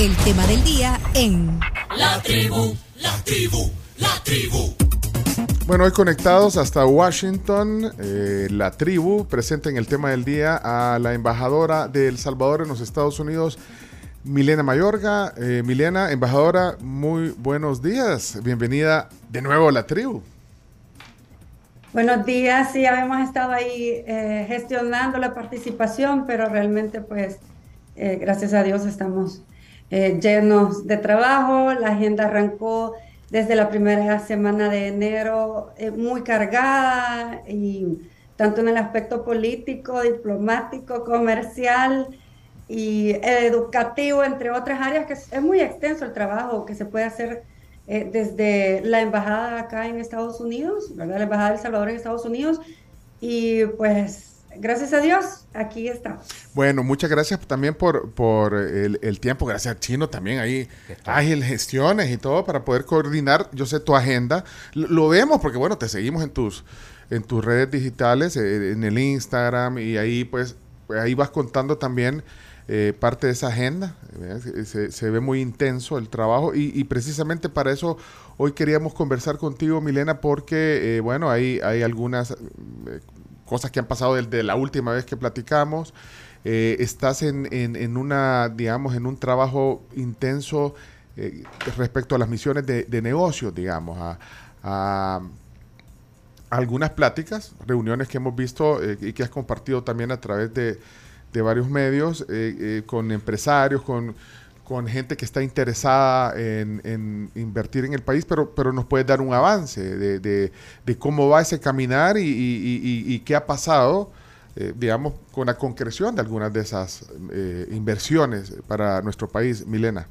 El tema del día en La tribu, la tribu, la tribu. Bueno, hoy conectados hasta Washington, eh, la tribu presenta en el tema del día a la embajadora de El Salvador en los Estados Unidos, Milena Mayorga. Eh, Milena, embajadora, muy buenos días. Bienvenida de nuevo a la tribu. Buenos días, sí, habíamos estado ahí eh, gestionando la participación, pero realmente pues eh, gracias a Dios estamos eh, llenos de trabajo. La agenda arrancó desde la primera semana de enero muy cargada y tanto en el aspecto político, diplomático, comercial y educativo, entre otras áreas, que es, muy extenso el trabajo que se puede hacer desde la embajada acá en Estados Unidos, ¿verdad? la embajada de Salvador en Estados Unidos, y pues gracias a Dios, aquí estamos. Bueno, muchas gracias también por, por el, el tiempo. Gracias a Chino también ahí. Ágil gestiones y todo para poder coordinar, yo sé, tu agenda. Lo, lo vemos porque, bueno, te seguimos en tus, en tus redes digitales, eh, en el Instagram y ahí pues ahí vas contando también eh, parte de esa agenda. Se, se, ve muy intenso el trabajo y, y, precisamente para eso hoy queríamos conversar contigo, Milena, porque, eh, bueno, hay, hay algunas... Eh, cosas que han pasado desde la última vez que platicamos. Eh, estás en, en, una, digamos, en un trabajo intenso eh, respecto a las misiones de, de negocios, digamos, a, algunas pláticas, reuniones que hemos visto eh, y que has compartido también a través de, de varios medios con empresarios, con, con gente que está interesada en, invertir en el país, pero, pero nos puedes dar un avance de, de, cómo va ese caminar y, qué ha pasado, eh, digamos, con la concreción de algunas de esas eh, inversiones para nuestro país. Milena.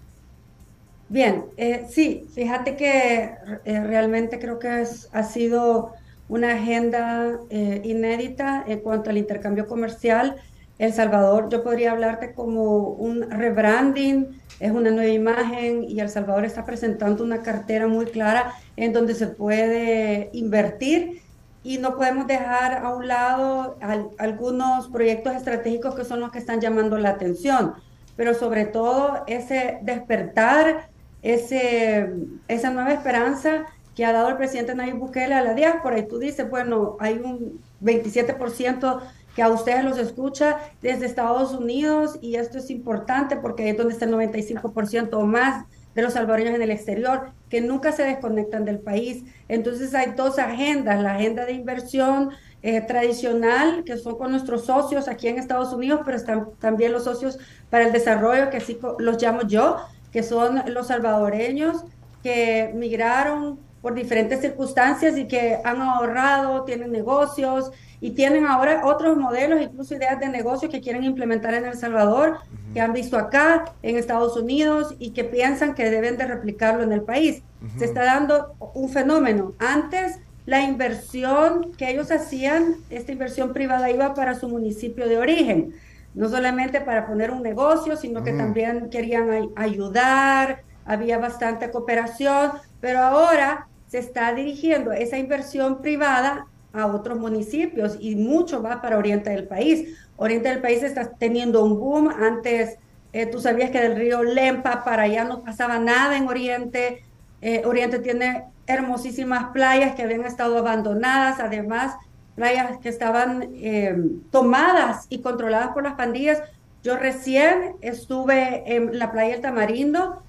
Bien, eh, sí, fíjate que eh, realmente creo que es, ha sido una agenda inédita en cuanto al intercambio comercial. El Salvador, yo podría hablarte como un rebranding, es una nueva imagen y El Salvador está presentando una cartera muy clara en donde se puede invertir y no podemos dejar a un lado al, algunos proyectos estratégicos que son los que están llamando la atención, pero sobre todo ese despertar, ese, esa nueva esperanza que ha dado el presidente Nayib Bukele a la diáspora. Y tú dices, bueno, hay un 27% que a ustedes los escucha desde Estados Unidos y esto es importante porque es donde está el 95% o más de los salvadoreños en el exterior que nunca se desconectan del país. Entonces hay dos agendas, la agenda de inversión eh, tradicional, que son con nuestros socios aquí en Estados Unidos, pero están también los socios para el desarrollo, que así los llamo yo, que son los salvadoreños que migraron por diferentes circunstancias y que han ahorrado, tienen negocios y tienen ahora otros modelos, incluso ideas de negocio que quieren implementar en El Salvador, uh -huh. que han visto acá en Estados Unidos y que piensan que deben de replicarlo en el país. Uh -huh. Se está dando un fenómeno. Antes la inversión que ellos hacían, esta inversión privada iba para su municipio de origen, no solamente para poner un negocio, sino que uh -huh. también querían ayudar, había bastante cooperación, pero ahora se está dirigiendo esa inversión privada a otros municipios y mucho va para Oriente del país. Oriente del país está teniendo un boom. Antes, eh, tú sabías que del río Lempa para allá no pasaba nada en Oriente. Eh, Oriente tiene hermosísimas playas que habían estado abandonadas, además playas que estaban eh, tomadas y controladas por las pandillas. Yo recién estuve en la playa del Tamarindo.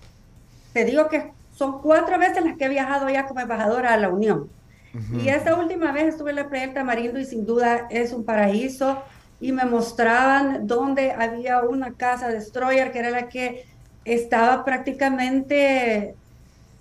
Te digo que son cuatro veces las que he viajado ya como embajadora a la Unión. Uh -huh. Y esta última vez estuve en la playa del Tamarindo y sin duda es un paraíso y me mostraban dónde había una casa destroyer que era la que estaba prácticamente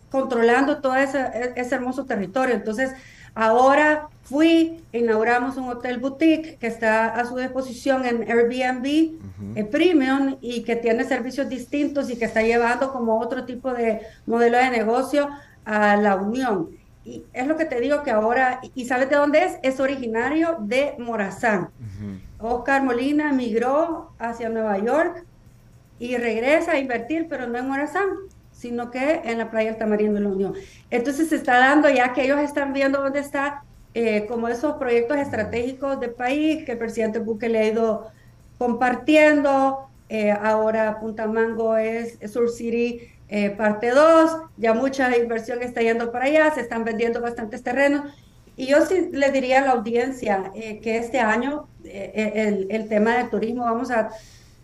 controlando todo ese, ese hermoso territorio. Entonces, ahora fui, inauguramos un hotel boutique que está a su disposición en Airbnb uh -huh. eh, Premium y que tiene servicios distintos y que está llevando como otro tipo de modelo de negocio a la Unión. Y es lo que te digo que ahora, ¿y sabes de dónde es? Es originario de Morazán. Uh -huh. Oscar Molina migró hacia Nueva York y regresa a invertir, pero no en Morazán, sino que en la playa del Tamarindo de la Unión. Entonces se está dando ya que ellos están viendo dónde está eh, como esos proyectos estratégicos de país que el presidente Bukele ha ido compartiendo, eh, ahora Punta Mango es Sur City eh, parte 2, ya mucha inversión está yendo para allá, se están vendiendo bastantes terrenos. Y yo sí le diría a la audiencia eh, que este año el, el, tema del turismo vamos a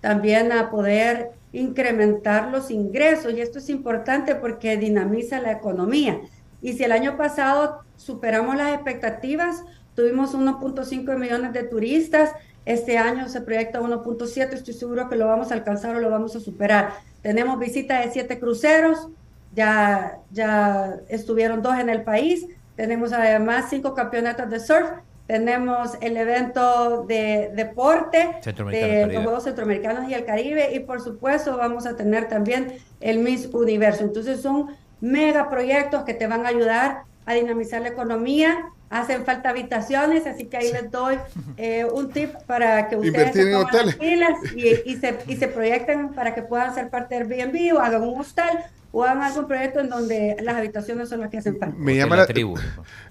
también a poder incrementar los ingresos y esto es importante porque dinamiza la economía. Y si el año pasado superamos las expectativas, tuvimos 1.5 millones de turistas, este año se proyecta 1.7, estoy seguro que lo vamos a alcanzar o lo vamos a superar. Tenemos visita de siete cruceros, ya, ya estuvieron dos en el país, tenemos además cinco campeonatos de surf, tenemos el evento de deporte de los Juegos Centroamericanos y el Caribe y por supuesto vamos a tener también el Miss Universo. Entonces son mega proyectos que te van a ayudar a dinamizar la economía hacen falta habitaciones, así que ahí les doy eh, un tip para que ustedes se pongan las pilas y, y, se, y se proyecten para que puedan ser parte del Airbnb o hagan un hostal o hagan algún proyecto en donde las habitaciones son las que hacen falta. Me llama la, tribu.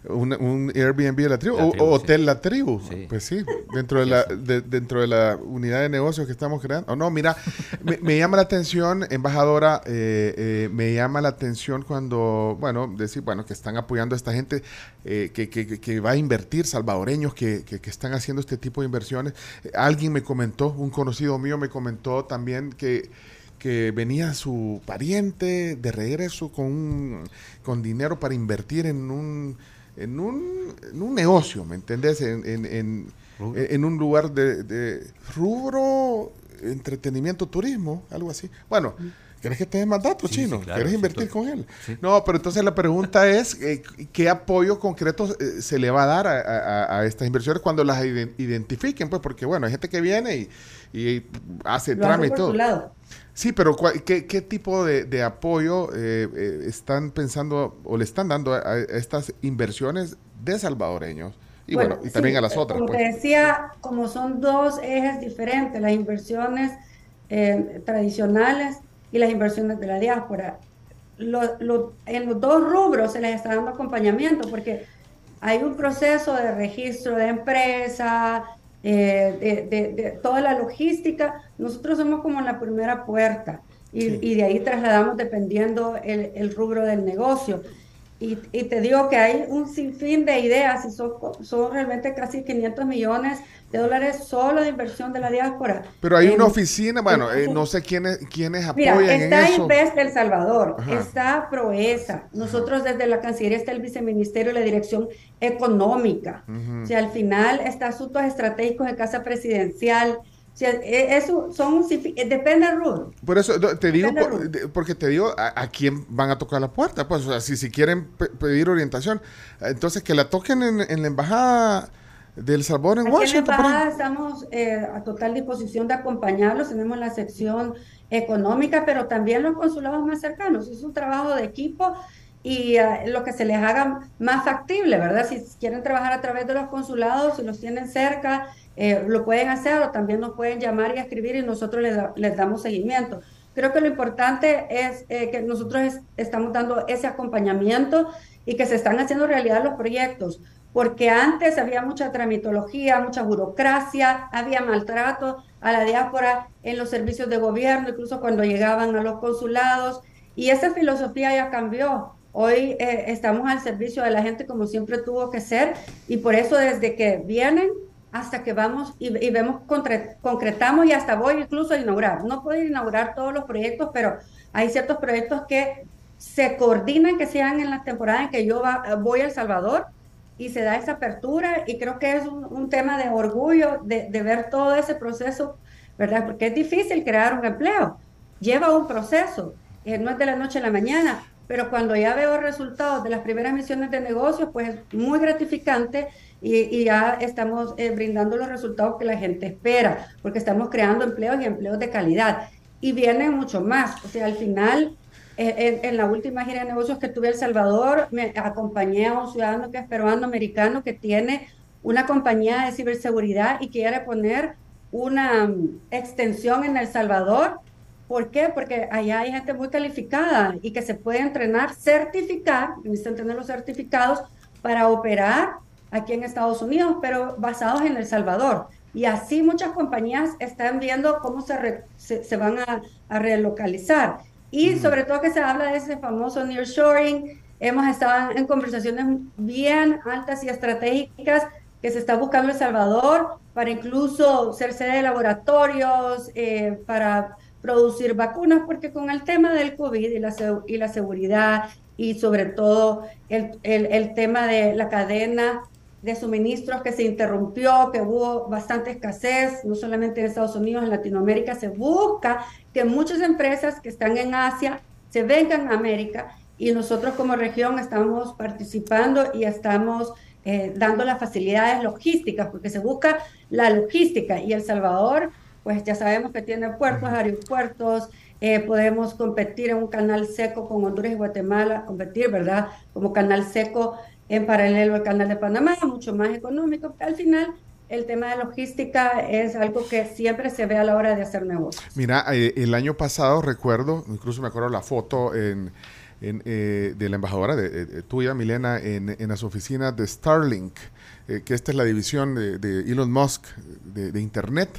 Un, un, Airbnb de la tribu, o, Hotel La Tribu. Pues sí, dentro de, la, dentro de la unidad de negocios que estamos creando. Oh, no, mira, me, llama la atención, embajadora, eh, eh, me llama la atención cuando, bueno, decir, bueno, que están apoyando a esta gente eh, que, que, que, va a invertir, salvadoreños que, que están haciendo este tipo de inversiones. Alguien me comentó, un conocido mío me comentó también que que venía su pariente de regreso con, con dinero para invertir en un, en un, en un negocio, ¿me entendés? En, en, en, un lugar de, rubro, entretenimiento, turismo, algo así. Bueno. ¿Querés que te dé más datos, chino? ¿Quieres invertir con él? No, pero entonces la pregunta es, eh, ¿qué apoyo concreto eh, se le va a dar a, a, estas inversiones cuando las identifiquen? Pues porque, bueno, hay gente que viene y, y hace trámite todo. Sí, pero qué, tipo de, apoyo eh, eh, están pensando o le están dando a, estas inversiones de salvadoreños? Y bueno, y también a las otras. Como pues. te decía, como son dos ejes diferentes, las inversiones eh, tradicionales y las inversiones de la diáspora. en los dos rubros se les está dando acompañamiento porque hay un proceso de registro de empresa, eh, de, toda la logística, nosotros somos como la primera puerta y, de ahí trasladamos dependiendo el, el rubro del negocio. Y, y, te digo que hay un sinfín de ideas y son, son realmente casi 500 millones de dólares solo de inversión de la diáspora. Pero hay una oficina, bueno, eh, no sé quiénes, quiénes apoyan mira, está en Invest El Salvador, está Proesa, nosotros desde la Cancillería está el Viceministerio de la Dirección Económica, o sea, al final está Asuntos Estratégicos de Casa Presidencial, o sea, e, eso son, eh, depende del rubro. Por eso te digo, porque te digo a, quién van a tocar la puerta. Pues, o sea, si, si quieren pedir orientación, entonces que la toquen en, en la embajada del sabor en Washington. En estamos eh, a total disposición de acompañarlos. Tenemos la sección económica, pero también los consulados más cercanos. Es un trabajo de equipo y eh, lo que se les haga más factible, ¿verdad? Si quieren trabajar a través de los consulados, si los tienen cerca, eh, lo pueden hacer o también nos pueden llamar y escribir y nosotros les, les damos seguimiento. Creo que lo importante es que nosotros estamos dando ese acompañamiento y que se están haciendo realidad los proyectos porque antes había mucha tramitología, mucha burocracia, había maltrato a la diáspora en los servicios de gobierno, incluso cuando llegaban a los consulados, y esa filosofía ya cambió. Hoy eh, estamos al servicio de la gente como siempre tuvo que ser, y por eso desde que vienen hasta que vamos y, vemos, concretamos y hasta voy incluso a inaugurar. No puedo inaugurar todos los proyectos, pero hay ciertos proyectos que se coordinan, que sean en las temporadas en que yo voy a El Salvador, y se da esa apertura y creo que es un, tema de orgullo de, ver todo ese proceso, ¿verdad? Porque es difícil crear un empleo, lleva un proceso, eh, no es de la noche a la mañana, pero cuando ya veo resultados de las primeras misiones de negocios, pues es muy gratificante y, ya estamos eh, brindando los resultados que la gente espera, porque estamos creando empleos y empleos de calidad. Y vienen mucho más, o sea, al final en, la última gira de negocios que tuve en El Salvador, me acompañé a un ciudadano que es peruano-americano que tiene una compañía de ciberseguridad y quiere poner una mm, extensión en El Salvador. ¿Por qué? Porque allá hay gente muy calificada y que se puede entrenar, certificar, necesitan tener los certificados para operar aquí en Estados Unidos, pero basados en El Salvador. Y así muchas compañías están viendo cómo se, se, van a, a, relocalizar. Y sobre todo que se habla de ese famoso nearshoring. Hemos estado en conversaciones bien altas y estratégicas que se está buscando El Salvador para incluso ser sede de laboratorios, eh, para producir vacunas, porque con el tema del COVID y la, y la seguridad y sobre todo el, el, el tema de la cadena de suministros que se interrumpió, que hubo bastante escasez, no solamente en Estados Unidos, en Latinoamérica, se busca que muchas empresas que están en Asia se vengan a América y nosotros como región estamos participando y estamos eh, dando las facilidades logísticas, porque se busca la logística y El Salvador, pues ya sabemos que tiene puertos, aeropuertos, eh, podemos competir en un canal seco con Honduras y Guatemala, competir, ¿verdad? Como canal seco en paralelo al canal de Panamá, mucho más económico. Al final, el tema de logística es algo que siempre se ve a la hora de hacer negocios. Mira, eh, el año pasado recuerdo, incluso me acuerdo la foto en, eh, de la embajadora de, tuya, Milena, en, las oficinas de Starlink, eh, que esta es la división de, Elon Musk de, Internet.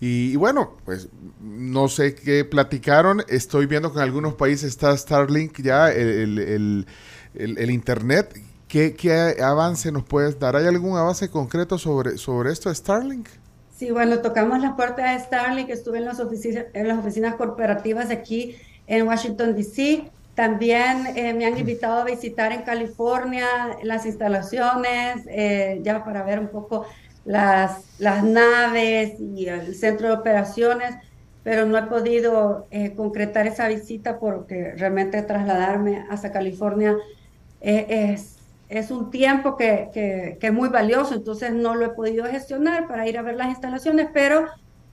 Y, bueno, pues no sé qué platicaron. Estoy viendo que en algunos países está Starlink ya, el, el, Internet ¿Qué, avance nos puedes dar? ¿Hay algún avance concreto sobre, sobre esto de Starlink? Sí, bueno, tocamos la puerta de Starlink, estuve en las oficinas, en las oficinas corporativas aquí en Washington, D.C. También eh, me han invitado a visitar en California las instalaciones, eh, ya para ver un poco las, las naves y el centro de operaciones, pero no he podido eh, concretar esa visita porque realmente trasladarme hasta California es es un tiempo que, que, es muy valioso, entonces no lo he podido gestionar para ir a ver las instalaciones, pero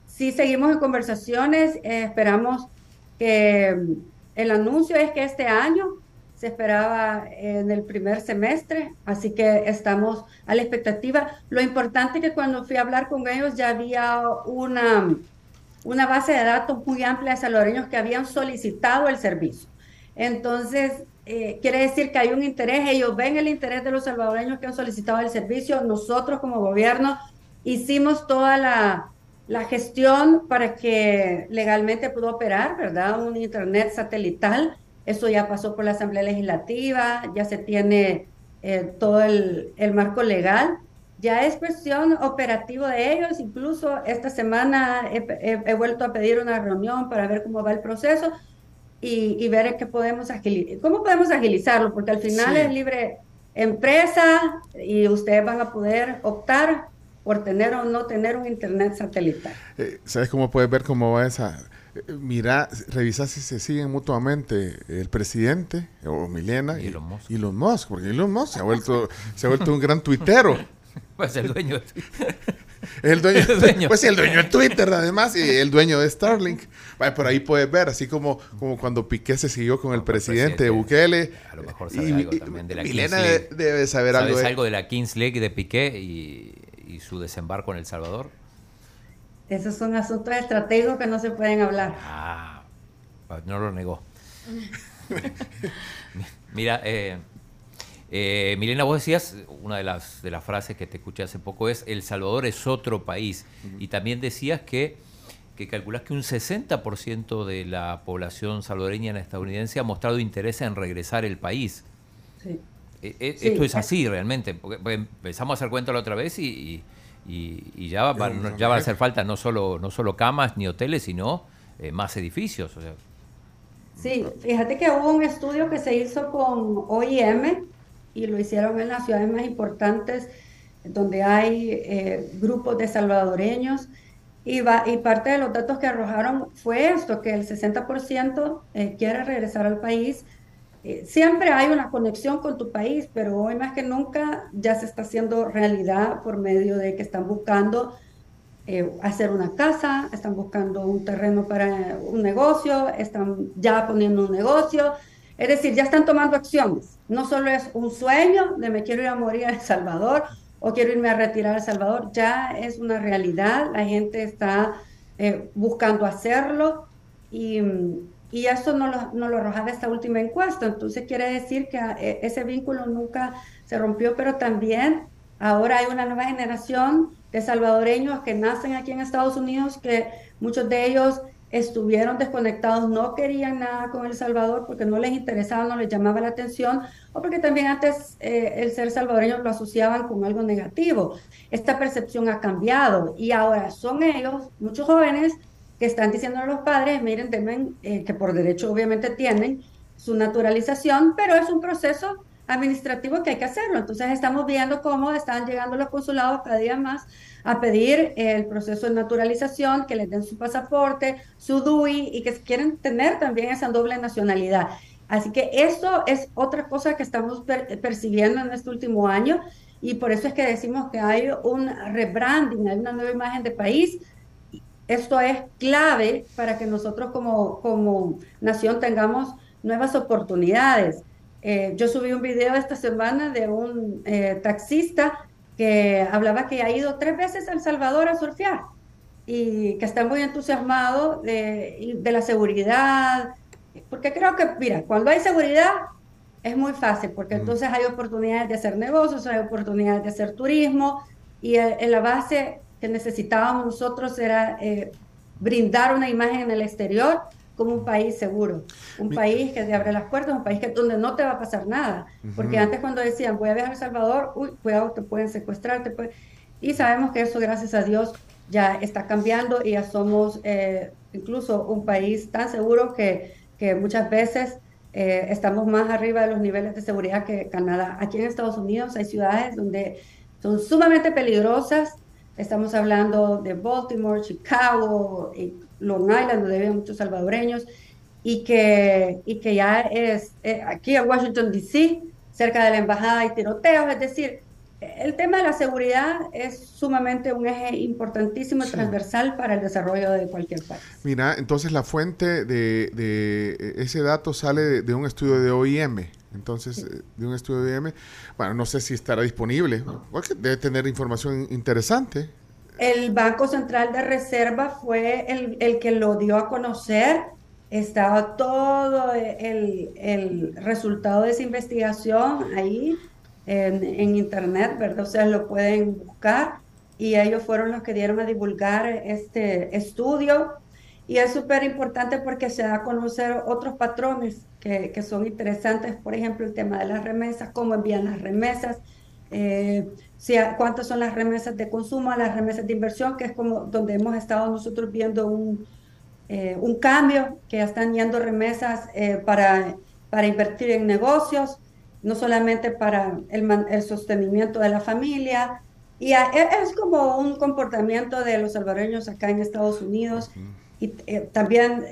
sí seguimos en conversaciones, eh, esperamos que el anuncio es que este año se esperaba en el primer semestre, así que estamos a la expectativa. Lo importante es que cuando fui a hablar con ellos ya había una, una base de datos muy amplia de salvadoreños que habían solicitado el servicio. Entonces, eh, quiere decir que hay un interés, ellos ven el interés de los salvadoreños que han solicitado el servicio, nosotros como gobierno hicimos toda la, la gestión para que legalmente pudo operar, ¿verdad? Un Internet satelital, eso ya pasó por la Asamblea Legislativa, ya se tiene eh, todo el, el, marco legal, ya es cuestión operativa de ellos, incluso esta semana he vuelto a pedir una reunión para ver cómo va el proceso, y, ver qué podemos agilizar, cómo podemos agilizarlo, porque al final es libre empresa y ustedes van a poder optar por tener o no tener un internet satelital. Eh, ¿Sabes cómo puedes ver cómo va esa? Eh, mira, revisa si se siguen mutuamente el presidente o Milena y, y Elon Musk, porque Elon Musk se ha vuelto, se ha vuelto un gran tuitero. Pues el dueño. el dueño, Pues sí, el dueño de Twitter, además, y el dueño de Starlink. por ahí puedes ver, así como, como cuando Piqué se siguió con el presidente, Bukele. A lo mejor sabe algo también de la Milena debe saber algo. ¿Sabes algo de la Kings League de Piqué y, su desembarco en El Salvador? Esos son asuntos estratégicos que no se pueden hablar. Ah, no lo negó. Mira, eh, eh, Milena, vos decías, una de las, de las frases que te escuché hace poco es, El Salvador es otro país. Y también decías que, que calculás que un 60% de la población salvadoreña estadounidense ha mostrado interés en regresar al país. Sí. E, e, esto es así realmente, porque, empezamos a hacer cuenta la otra vez y, ya, va, ya va a hacer falta no solo, no solo camas ni hoteles, sino eh, más edificios. Sí, fíjate que hubo un estudio que se hizo con OIM, y lo hicieron en las ciudades más importantes donde hay eh, grupos de salvadoreños y, va, y parte de los datos que arrojaron fue esto, que el 60% eh, quiere regresar al país. Eh, siempre hay una conexión con tu país, pero hoy más que nunca ya se está haciendo realidad por medio de que están buscando hacer una casa, están buscando un terreno para un negocio, están ya poniendo un negocio, es decir, ya están tomando acciones. No solo es un sueño de me quiero ir a morir a El Salvador o quiero irme a retirar a El Salvador, ya es una realidad. La gente está eh, buscando hacerlo y, y eso no lo, no lo arrojaba esta última encuesta. Entonces quiere decir que eh, ese vínculo nunca se rompió, pero también Ahora hay una nueva generación de salvadoreños que nacen aquí en Estados Unidos, que muchos de ellos estuvieron desconectados, no querían nada con El Salvador porque no les interesaba, no les llamaba la atención, o porque también antes eh, el ser salvadoreño lo asociaban con algo negativo. Esta percepción ha cambiado y ahora son ellos, muchos jóvenes, que están diciendo a los padres, miren, temen, eh, que por derecho obviamente tienen su naturalización, pero es un proceso administrativo que hay que hacerlo. Entonces estamos viendo cómo están llegando los consulados cada día más a pedir el proceso de naturalización, que les den su pasaporte, su DUI y que quieren tener también esa doble nacionalidad. Así que esto es otra cosa que estamos percibiendo en este último año y por eso es que decimos que hay un rebranding, hay una nueva imagen de país. Esto es clave para que nosotros como, como nación tengamos nuevas oportunidades. Eh, yo subí un video esta semana de un eh, taxista que hablaba que ha ido tres veces a El Salvador a surfear y que está muy entusiasmado de, de la seguridad, porque creo que, mira, cuando hay seguridad es muy fácil, porque entonces hay oportunidades de hacer negocios, hay oportunidades de hacer turismo, y en la base que necesitábamos nosotros era eh, brindar una imagen en el exterior como un país seguro, un país que te abre las puertas, un país que, donde no te va a pasar nada. Porque antes cuando decían, voy a viajar a El Salvador, uy, cuidado, te pueden secuestrar, te pueden... y sabemos que eso, gracias a Dios, ya está cambiando y ya somos eh, incluso un país tan seguro que, que muchas veces eh, estamos más arriba de los niveles de seguridad que Canadá. Aquí en Estados Unidos hay ciudades donde son sumamente peligrosas. Estamos hablando de Baltimore, Chicago, y Long Island, donde viven muchos salvadoreños, y que, y que ya es eh, aquí en Washington, D.C., cerca de la embajada hay tiroteos, es decir, el tema de la seguridad es sumamente un eje importantísimo y transversal para el desarrollo de cualquier país. Mira, entonces la fuente de, ese dato sale de, un estudio de OIM. Entonces, eh, de un estudio de OIM, bueno, no sé si estará disponible, porque debe tener información interesante. El Banco Central de Reserva fue el, el que lo dio a conocer. Estaba todo el, el, resultado de esa investigación ahí en, en, internet, ¿verdad? O sea, lo pueden buscar y ellos fueron los que dieron a divulgar este estudio. Y es súper importante porque se da a conocer otros patrones que, que, son interesantes, por ejemplo, el tema de las remesas, cómo envían las remesas, eh, si, cuántas son las remesas de consumo, las remesas de inversión, que es como donde hemos estado nosotros viendo un, eh, un cambio, que ya están yendo remesas eh, para, para invertir en negocios, no solamente para el, el sostenimiento de la familia. Y e, es como un comportamiento de los salvadoreños acá en Estados Unidos. Y también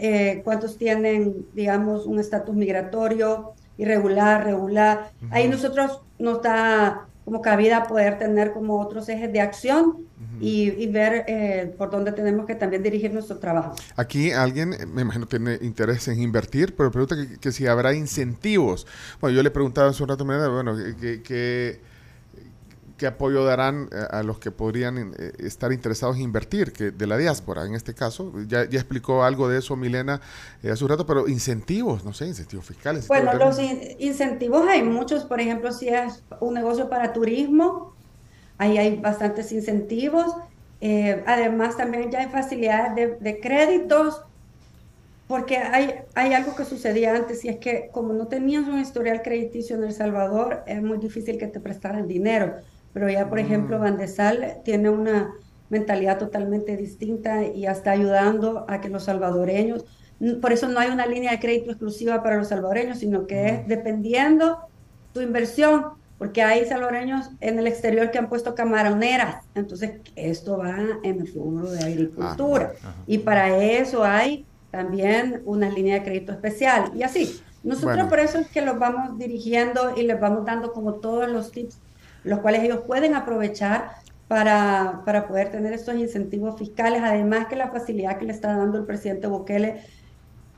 cuántos tienen, digamos, un estatus migratorio irregular, regular. Ahí nosotros nos da como cabida poder tener como otros ejes de acción y, ver eh, por dónde tenemos que también dirigir nuestro trabajo. Aquí alguien, eh, me imagino, tiene interés en invertir, pero pregunta que, si habrá incentivos. Bueno, yo le preguntaba hace un rato, bueno, que qué apoyo darán eh, a los que podrían eh, estar interesados en invertir, que de la diáspora en este caso. Ya, ya explicó algo de eso Milena eh, hace un rato, pero incentivos, no sé, incentivos fiscales. Bueno, los incentivos hay muchos, por ejemplo, si es un negocio para turismo, ahí hay bastantes incentivos. además, también ya hay facilidades de, de créditos porque hay, hay algo que sucedía antes y es que como no tenías un historial crediticio en El Salvador, es muy difícil que te prestaran dinero pero ya, por ejemplo, mm. Bandesal tiene una mentalidad totalmente distinta y está ayudando a que los salvadoreños, por eso no hay una línea de crédito exclusiva para los salvadoreños, sino que es mm. dependiendo tu inversión, porque hay salvadoreños en el exterior que han puesto camaroneras, entonces esto va en el rubro de agricultura ah, y para eso hay también una línea de crédito especial y así. Nosotros por eso es que los vamos dirigiendo y les vamos dando como todos los tips los cuales ellos pueden aprovechar para, para poder tener estos incentivos fiscales, además que la facilidad que le está dando el presidente Bukele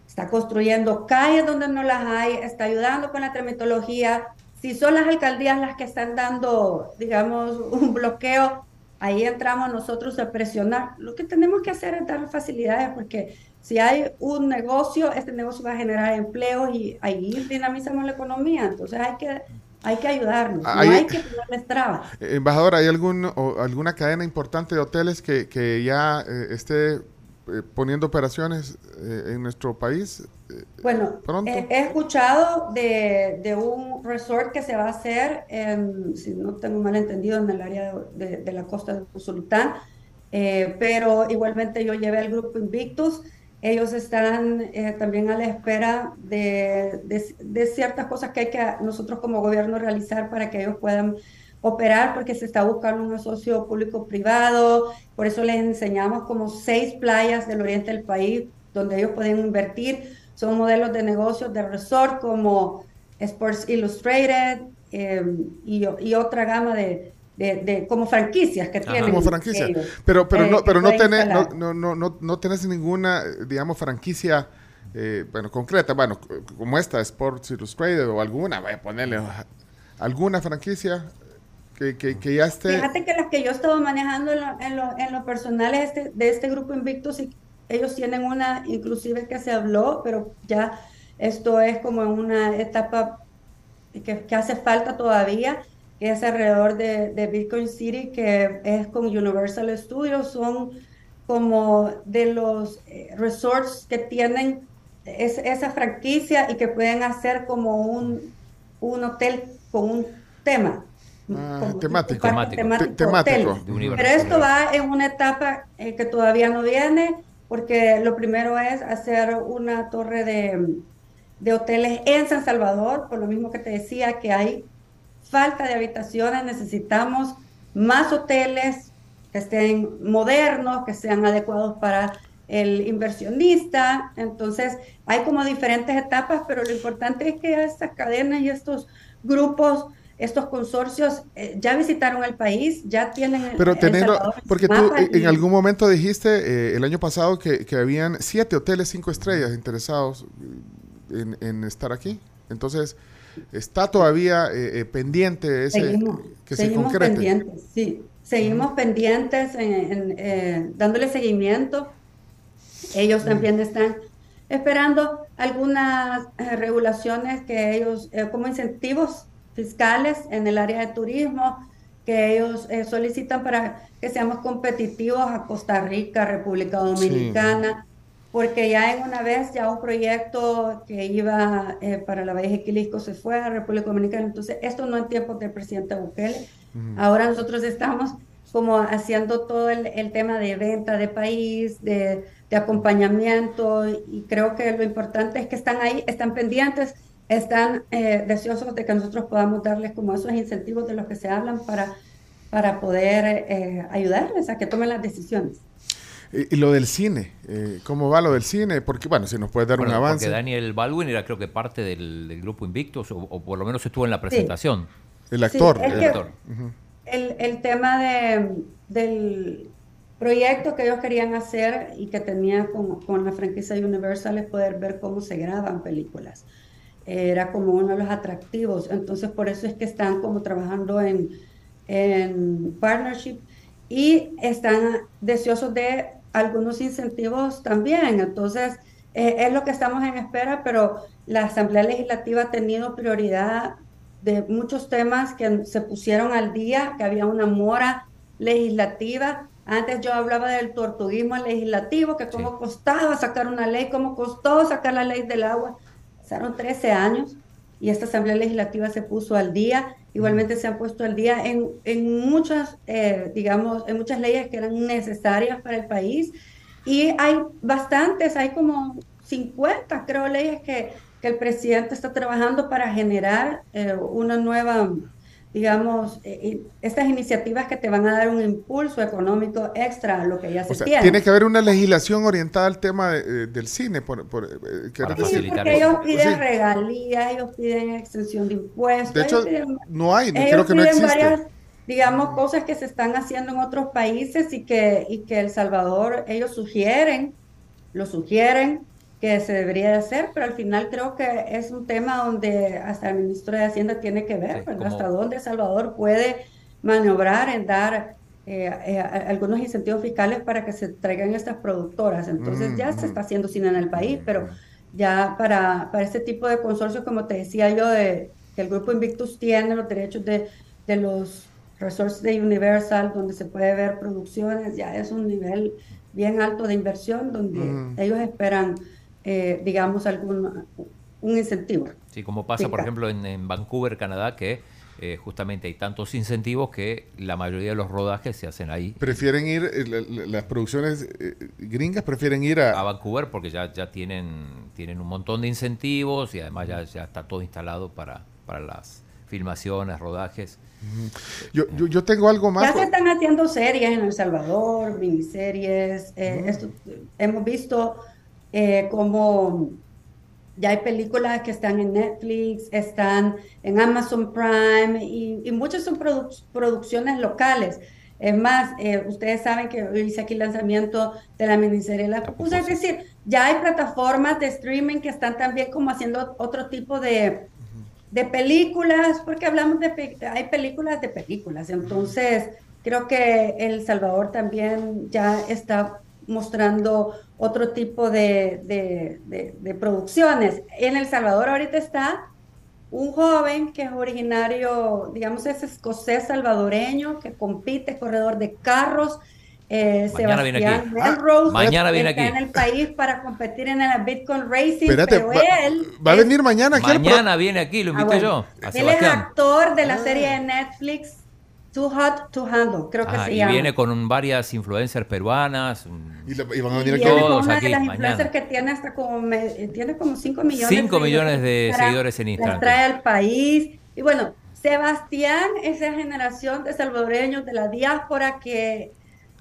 está construyendo calles donde no las hay, está ayudando con la tramitología. Si son las alcaldías las que están dando, digamos, un bloqueo, ahí entramos nosotros a presionar. Lo que tenemos que hacer es dar facilidades porque si hay un negocio, este negocio va a generar empleos y ahí dinamizamos la economía. Entonces hay que hay que ayudarnos, no hay que ponerles trabas. Eh, Embajador, ¿hay algún, o alguna cadena importante de hoteles que, que ya eh, esté eh, poniendo operaciones eh, en nuestro país? Bueno, Pronto. he escuchado de, de un resort que se va a hacer, en, si no tengo mal entendido, en el área de, de- de la costa de Usulután, pero igualmente yo llevé al grupo Invictus. Ellos están eh, también a la espera de, de- ciertas cosas que hay que nosotros como gobierno realizar para que ellos puedan operar, porque se está buscando un socio público-privado. Por eso les enseñamos como seis playas del oriente del país donde ellos pueden invertir. Son modelos de negocios de resort como Sports Illustrated eh, y otra gama de, de, de- como franquicias que Ajá. tienen. como franquicia. ellos, Pero, pero eh, no, pero no tenés, no, no, no, no, no tenés ninguna, digamos, franquicia, eh, bueno, concreta, bueno, como esta, Sports Illustrated o alguna, voy a ponerle alguna franquicia que, que, que ya esté. Fíjate que las que yo he estado manejando en lo, en lo, en lo personal es este, de este grupo Invictus, y ellos tienen una, inclusive que se habló, pero ya esto es como una etapa que, que hace falta todavía, es alrededor de, de Bitcoin City, que es con Universal Studios, son como de los eh, resorts que tienen es- esa franquicia y que pueden hacer como un, un hotel con un tema. Ah, como temático. Temático. Pero esto va en una etapa eh, que todavía no viene, porque lo primero es hacer una torre de, de hoteles en San Salvador, por lo mismo que te decía que hay falta de habitaciones, necesitamos más hoteles que estén modernos, que sean adecuados para el inversionista. Entonces, hay como diferentes etapas, pero lo importante es que estas cadenas y estos grupos, estos consorcios, eh, ya visitaron el país, ya tienen Pero su porque tú mapa en- algún momento dijiste eh, el año pasado que, que habían siete hoteles cinco estrellas interesados eh, en, en estar aquí. Entonces, está todavía eh, eh, pendiente ese Seguimos, que se seguimos concrete. pendientes, sí. Seguimos pendientes, en, en, eh, dándole seguimiento. Ellos también están esperando algunas eh, regulaciones que ellos, como incentivos fiscales en el área de turismo, que ellos solicitan para que seamos competitivos a Costa Rica, República Dominicana, porque ya en una vez ya un proyecto que iba eh, para la Bahía de Quilisco se fue a República Dominicana, entonces esto no en tiempos del presidente Bukele, ahora nosotros estamos como haciendo todo el, el tema de venta de país, de, de acompañamiento y creo que lo importante es que están ahí, están pendientes, están eh, deseosos de que nosotros podamos darles como esos incentivos de los que se hablan para, para poder eh, ayudarles a que tomen las decisiones. Y, y lo del cine, eh, ¿cómo va lo del cine? Porque, bueno, si nos puedes dar Bueno, un avance. Porque Daniel Baldwin era creo que parte del, del grupo Invictus, o, o por lo menos estuvo en la presentación. El actor. es el que- actor. El, el tema de, del proyecto que ellos querían hacer y que tenía con, con la franquicia Universal es poder ver cómo se graban películas. Era como uno de los atractivos. Entonces, por eso es que están como trabajando en, en partnership y están deseosos de algunos incentivos también. Entonces, eh, es lo que estamos en espera, pero la Asamblea Legislativa ha tenido prioridad de muchos temas que se pusieron al día, que había una mora legislativa. Antes yo hablaba del tortuguismo legislativo, que cómo Sí. costaba sacar una ley, cómo costó sacar la ley del agua. Pasaron 13 años y esta Asamblea Legislativa se puso al día. Igualmente se han puesto al día en, en muchas, eh, digamos, en muchas leyes que eran necesarias para el país. Y hay bastantes, hay como 50, creo, leyes que, que el presidente está trabajando para generar eh, una nueva, digamos, eh, estas iniciativas que te van a dar un impulso económico extra a lo que ya se sea, tiene. tiene que haber una legislación orientada al tema de- eh, del cine. Por, por, eh, ¿querés Para? Sí, facilitar porque ellos piden Sí. regalías, ellos piden extensión de impuestos. De hecho, piden- no hay, ellos creo que no piden existe. varias, digamos, cosas que se están haciendo en otros países y que, y que El Salvador, ellos sugieren, lo sugieren que se debería de hacer, pero al final creo que es un tema donde hasta el ministro de Hacienda tiene que ver, Sí, ¿verdad? como- hasta dónde Salvador puede maniobrar en dar eh, eh, algunos incentivos fiscales para que se traigan estas productoras. Entonces Mm, ya se mm. está haciendo cine en el país, pero ya para, para este tipo de consorcios, como te decía yo, de, que el grupo Invictus tiene, los derechos de, de los resources de Universal, donde se puede ver producciones, ya es un nivel bien alto de inversión, donde Mm. ellos esperan, eh, digamos, algún un incentivo. Sí, como pasa, Sí, por ejemplo, en, en Vancouver, Canadá, que eh, justamente hay tantos incentivos que la mayoría de los rodajes se hacen ahí. Prefieren ir, eh, la- la- las producciones eh, gringas prefieren ir a a... Vancouver porque ya, ya tienen, tienen un montón de incentivos y además ya, ya está todo instalado para, para las filmaciones, rodajes. Yo, yo, yo tengo algo más. Ya se están haciendo series en El Salvador, miniseries. eh, esto- hemos visto eh, como ya hay películas que están en Netflix, están en Amazon Prime y, y muchas son produ- producciones locales. Es más, eh, ustedes saben que hice aquí el lanzamiento de la miniserie La Pupusa. Es decir, ya hay plataformas de streaming que están también como haciendo otro tipo de, de películas, porque hablamos de, hay películas de películas, entonces creo que El Salvador también ya está mostrando otro tipo de, de- de- de producciones. En El Salvador ahorita está un joven que es originario, digamos, es escocés salvadoreño, que compite, es corredor de carros. eh, Mañana viene aquí. Melrose, Mañana viene está aquí. en el país para competir en el Bitcoin Racing, Espérate, pero va, él va a venir mañana aquí al pro- Mañana viene aquí, lo Ah, invité bueno. yo, a Él es actor de la serie de Netflix Too Hot to Handle, creo que Ajá, se y llama. viene con un- varias influencers peruanas. Y, la- y van a Y venir aquí. viene Todos con una aquí, de las mañana. influencers que tiene hasta como me- eh, tiene como 5 millones 5 millones de Instagram, seguidores en Instagram. Las trae al país. Y bueno, Sebastián, esa generación de salvadoreños de la diáspora que,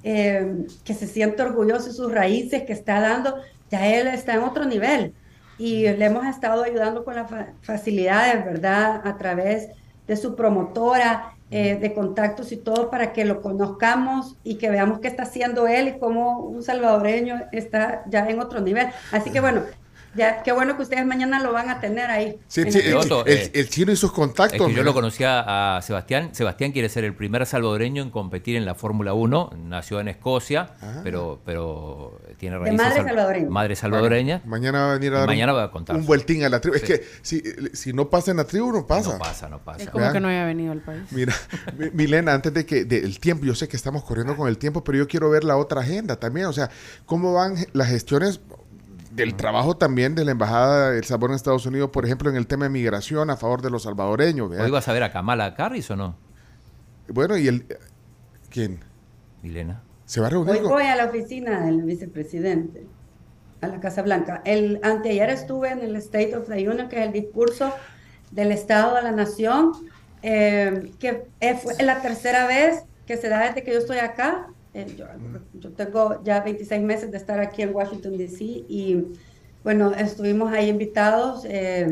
eh, que se siente orgulloso de sus raíces, que está dando, ya él está en otro nivel. Y le hemos estado ayudando con las fa- facilidades, ¿verdad? A través de su promotora, eh, de contactos y todo para que lo conozcamos y que veamos qué está haciendo él y cómo un salvadoreño está ya en otro nivel. Así que bueno, ya qué bueno que ustedes mañana lo van a tener ahí. Sí, el- el, el- eh, el chino y sus contactos. Es que yo lo conocía a Sebastián. Sebastián quiere ser el primer salvadoreño en competir en la Fórmula 1. Nació en Escocia, Ah. pero, pero tiene De raíces madre sal- salvadoreña. Madre salvadoreña. Mañana va a venir a dar mañana un, va a contar un vueltín a la tribu. Es que si, si no pasa en la tribu, no pasa. No pasa, no pasa. Es como que no haya venido al país. Mira, Mi- Milena, antes de que del tiempo, yo sé que estamos corriendo con el tiempo, pero yo quiero ver la otra agenda también. O sea, cómo van las gestiones del trabajo también de la Embajada de El Sabor en Estados Unidos, por ejemplo, en el tema de migración a favor de los salvadoreños. ¿verdad? ¿Hoy vas a ver a Kamala Harris o no, Bueno, y el... ¿Quién? Milena? ¿Se va a reunir Hoy con- voy a la oficina del vicepresidente, a la Casa Blanca. El, anteayer estuve en el State of the Union, que es el discurso del Estado de la Nación, eh, que es- fue la tercera vez que se da desde que yo estoy acá. Eh, yo, yo tengo ya 26 meses de estar aquí en Washington, D.C. y bueno, estuvimos ahí invitados. eh,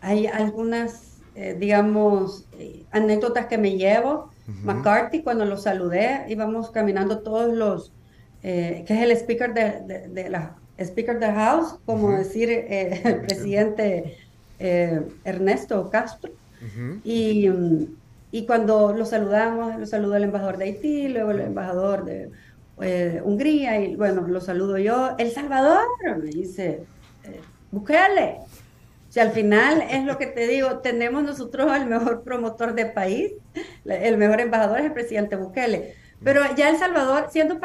hay algunas, eh, digamos, eh, anécdotas que me llevo. McCarthy, cuando lo saludé, íbamos caminando todos los, eh, que es el speaker de, de- de la speaker del House, como decir eh, el presidente Ernesto Castro. Ujú. Y, mm, y cuando lo saludamos, lo saludó el embajador de Haití, luego el embajador de eh, Hungría, y bueno, lo saludo yo. El Salvador, me dice, eh. O sea, al final es lo que te digo, tenemos nosotros al mejor promotor de país, el mejor embajador es el presidente Bukele. Pero ya El Salvador, siendo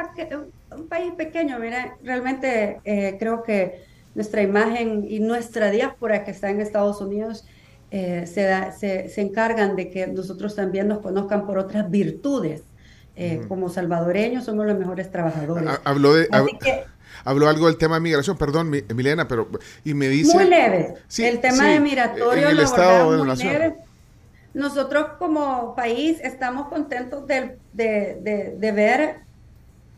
un país pequeño, mira, realmente eh, creo que nuestra imagen y nuestra diáspora que está en Estados Unidos eh, se, da- se, se encargan de que nosotros también nos conozcan por otras virtudes. Eh, Como salvadoreños somos los mejores trabajadores. Ha- Habló, de, Así hab- que habló algo del tema de migración, perdón, Mi- Milena, pero... Y me dice... muy leve. Sí, el tema sí, de migratorio en el estado de la nación. leve. Nosotros como país estamos contentos del- de, de- de ver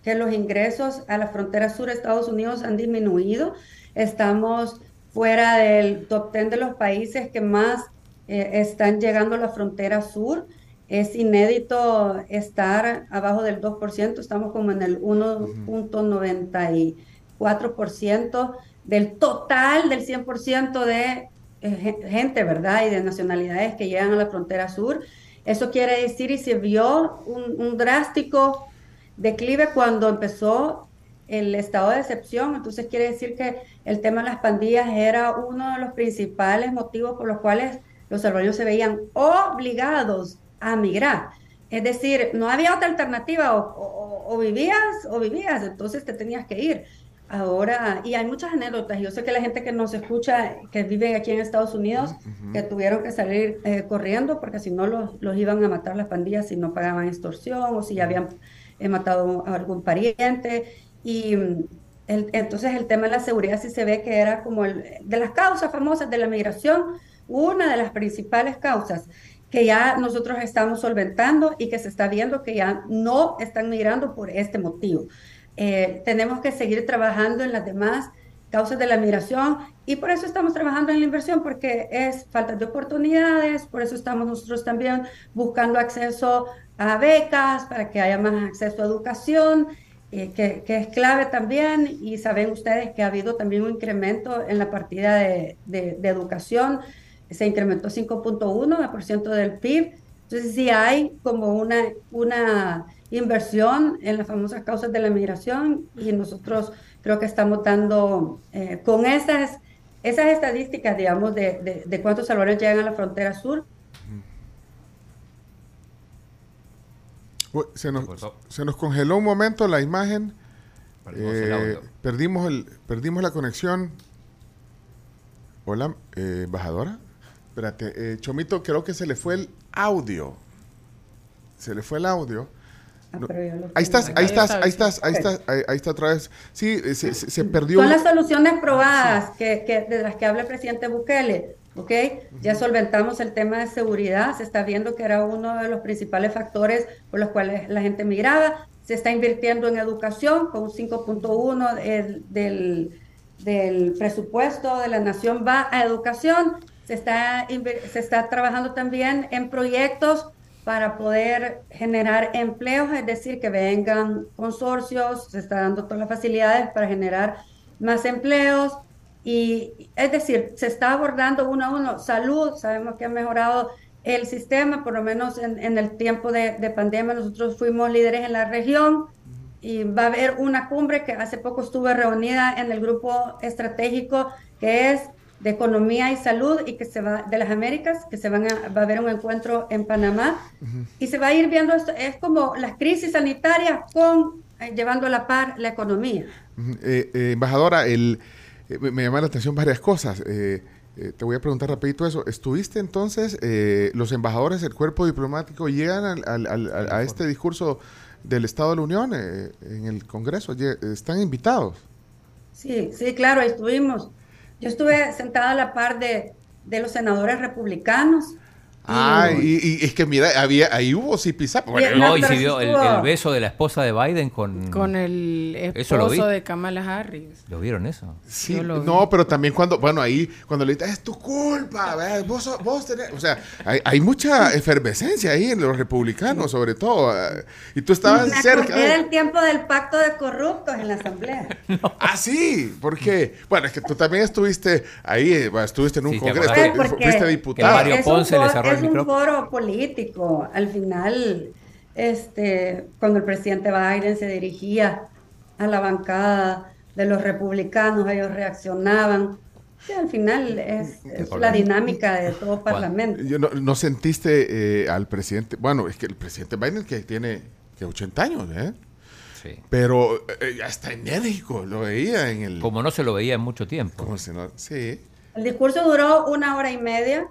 que los ingresos a la frontera sur de Estados Unidos han disminuido. Estamos fuera del top 10 de los países que más eh, están llegando a la frontera sur. Es inédito estar abajo del 2%, estamos como en el 1.94% del total del 100% de eh, gen- gente, ¿verdad? Y de nacionalidades que llegan a la frontera sur. Eso quiere decir, y se vio un drástico declive cuando empezó el estado de excepción. Entonces quiere decir que el tema de las pandillas era uno de los principales motivos por los cuales los salvadoreños se veían obligados a migrar. Es decir, no había otra alternativa, o, vivías o vivías, entonces te tenías que ir. Ahora, y hay muchas anécdotas. Yo sé que la gente que nos escucha, que vive aquí en Estados Unidos, que tuvieron que salir eh, corriendo porque si no los, los, iban a matar las pandillas si no pagaban extorsión o si ya habían eh, matado a algún pariente. Y mm, entonces el tema de la seguridad sí se ve que era como el, de las causas famosas de la migración, una de las principales causas que ya nosotros estamos solventando y que se está viendo que ya no están migrando por este motivo. Eh, tenemos que seguir trabajando en las demás causas de la migración y por eso estamos trabajando en la inversión, porque es falta de oportunidades, por eso estamos nosotros también buscando acceso a becas para que haya más acceso a educación, eh, que, es clave también, y saben ustedes que ha habido también un incremento en la partida de, de, de educación se incrementó 5.1% del PIB. Entonces sí hay como una, una inversión en las famosas causas de la migración y nosotros creo que estamos dando eh, con esas, esas estadísticas, digamos, de, de, cuántos salvadores llegan a la frontera sur. Se nos, se nos congeló un momento la imagen. Eh, perdimos, el, perdimos la conexión. Hola, eh, embajadora. Espérate, eh, Chomito, creo que se le fue el audio. Se le fue el audio. Ah, ahí estás, ahí estás, ahí estás, ahí estás, ahí, está otra vez. Sí, se, se, perdió. Son las soluciones probadas que, que, de las que habla el presidente Bukele. ¿Ok? Ya solventamos el tema de seguridad, se está viendo que era uno de los principales factores por los cuales la gente migraba. Se está invirtiendo en educación con un 5.1 del, del presupuesto de la nación va a educación se está, se está trabajando también en proyectos para poder generar empleos, es decir, que vengan consorcios, se está dando todas las facilidades para generar más empleos y es decir, se está abordando uno a uno. Salud, sabemos que ha mejorado el sistema, por lo menos en, en el tiempo de, de, pandemia nosotros fuimos líderes en la región y va a haber una cumbre que hace poco estuve reunida en el grupo estratégico que es de Economía y Salud y que se va de las Américas, que se van a, va a haber un encuentro en Panamá y se va a ir viendo esto, es como las crisis sanitarias con eh, llevando a la par la economía. Eh, eh, embajadora, el, me llama la atención varias cosas. te voy a preguntar rapidito eso. ¿Estuviste entonces, los embajadores del cuerpo diplomático llegan a este discurso del Estado de la Unión en el Congreso? ¿Están invitados? Sí, sí, claro, estuvimos. Yo estuve sentada a la par de, de los senadores republicanos Ah, y, es que mira, había, ahí hubo sí Bueno, no, y se vio el, beso de la esposa de Biden con... Con el esposo de Kamala Harris. ¿Lo vieron eso? Sí, no, pero también cuando, bueno, ahí, cuando le dices, es tu culpa, vos, vos tenés, o sea, hay, hay, mucha efervescencia ahí en los republicanos, sobre todo, eh, y tú estabas cerca. Era el tiempo del pacto de corruptos en la asamblea. Ah, sí, porque, bueno, es que tú también estuviste ahí, eh, estuviste en un congreso, fuiste diputado. Mario Ponce le cerró es un foro político. Al final, este, cuando el presidente Biden se dirigía a la bancada de los republicanos, ellos reaccionaban. Y al final es, la dinámica de todo parlamento. no, sentiste eh, al presidente? Bueno, es que el presidente Biden que tiene que 80 años, ¿eh? Sí. Pero eh, ya está enérgico, lo veía en el... Como no se lo veía en mucho tiempo. Como si no, sí. El discurso duró una hora y media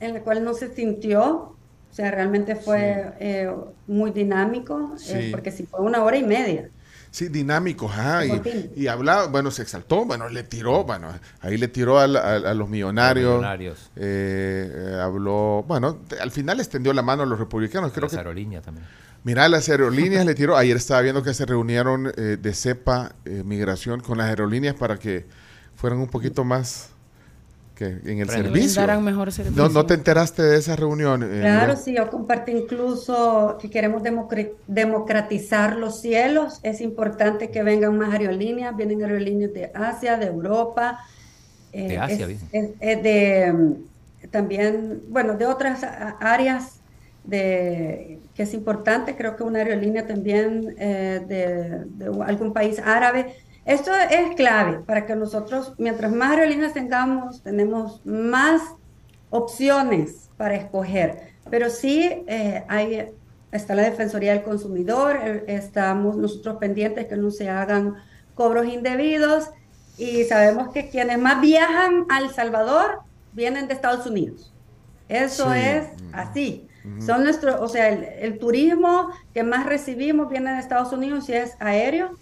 en la cual no se sintió, o sea, realmente fue eh, muy dinámico, eh, porque sí fue una hora y media. Sí, dinámico, ajá. Y, y, hablaba, bueno, se exaltó, bueno, le tiró, bueno, ahí le tiró a, los millonarios. millonarios. Eh, habló, bueno, al final extendió la mano a los republicanos. Creo las que, aerolíneas también. Mira, las aerolíneas le tiró. Ayer estaba viendo que se reunieron de CEPA, migración, con las aerolíneas para que fueran un poquito más que en el servicio. Mejor servicio. No, ¿No te enteraste de esa reunión? Eh, claro, sí, yo compartí incluso que queremos democratizar los cielos. Es importante que vengan más aerolíneas, vienen aerolíneas de Asia, de Europa. Eh, de Asia, de mm, también, bueno, de otras áreas de que es importante, creo que una aerolínea también eh, de, de algún país árabe esto es clave para que nosotros, mientras más aerolíneas tengamos, tenemos más opciones para escoger, pero sí eh, hay, está la Defensoría del Consumidor, eh, estamos nosotros pendientes que no se hagan cobros indebidos y sabemos que quienes más viajan a El Salvador vienen de Estados Unidos. Eso es así. Son nuestros, o sea, el, turismo que más recibimos viene de Estados Unidos y es aéreo.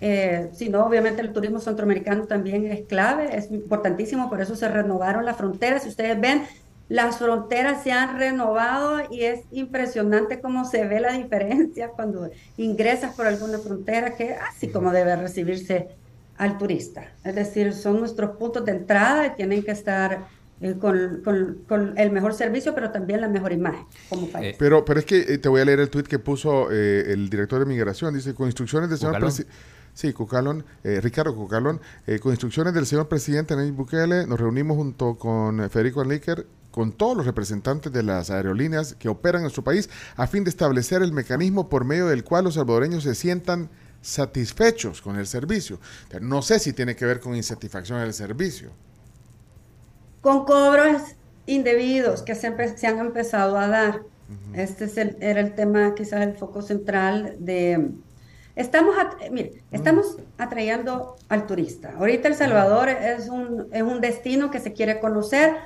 Eh, si no, obviamente el turismo centroamericano también es clave, es importantísimo, por eso se renovaron las fronteras. Si ustedes ven, las fronteras se han renovado y es impresionante cómo se ve la diferencia cuando ingresas por alguna frontera, que así como debe recibirse al turista. Es decir, son nuestros puntos de entrada y tienen que estar eh, con, con, el mejor servicio, pero también la mejor imagen como país. Eh, pero, pero es que eh, te voy a leer el tuit que puso el director de migración. Dice, con instrucciones del señor presidente... Sí, Cucalón, Ricardo Cucalón, con instrucciones del señor presidente Nayib Bukele, nos reunimos junto con Federico Anliker, con todos los representantes de las aerolíneas que operan en nuestro país, a fin de establecer el mecanismo por medio del cual los salvadoreños se sientan satisfechos con el servicio. No sé si tiene que ver con insatisfacción del servicio con cobros indebidos que se, han empezado a dar. Este es era el tema, quizás el foco central de... Estamos, estamos atrayendo al turista. Ahorita El Salvador es un, es un destino que se quiere conocer.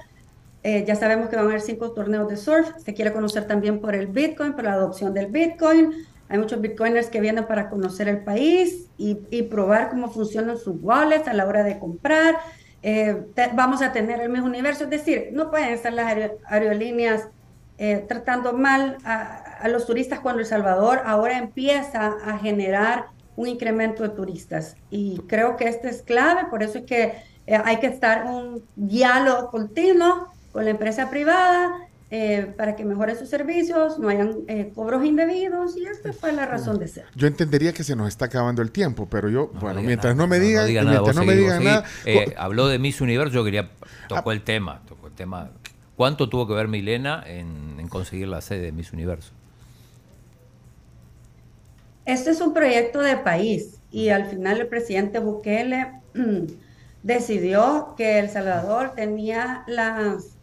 Eh, ya sabemos que van a haber cinco torneos de surf. Se quiere conocer también por el Bitcoin, por la adopción del Bitcoin. Hay muchos Bitcoiners que vienen para conocer el país y, y probar cómo funcionan sus wallets a la hora de comprar. Eh, vamos a tener el mismo universo. Es decir, no pueden estar las aerolíneas eh, tratando mal a, los turistas cuando El Salvador ahora empieza a generar un incremento de turistas. Y creo que esto es clave, por eso es que eh, hay que estar un diálogo continuo con la empresa privada eh, para que mejoren sus servicios, no hayan eh, cobros indebidos y esta fue la razón de ser. Yo entendería que se nos está acabando el tiempo, pero yo, bueno, mientras no me digan, mientras no me digan nada. Eh, habló de Miss Universo, yo quería, tocó el tema, tocó el tema. ¿Cuánto tuvo que ver Milena en, conseguir la sede de Miss Universo? Este es un proyecto de país y al final el presidente Bukele decidió que El Salvador tenía las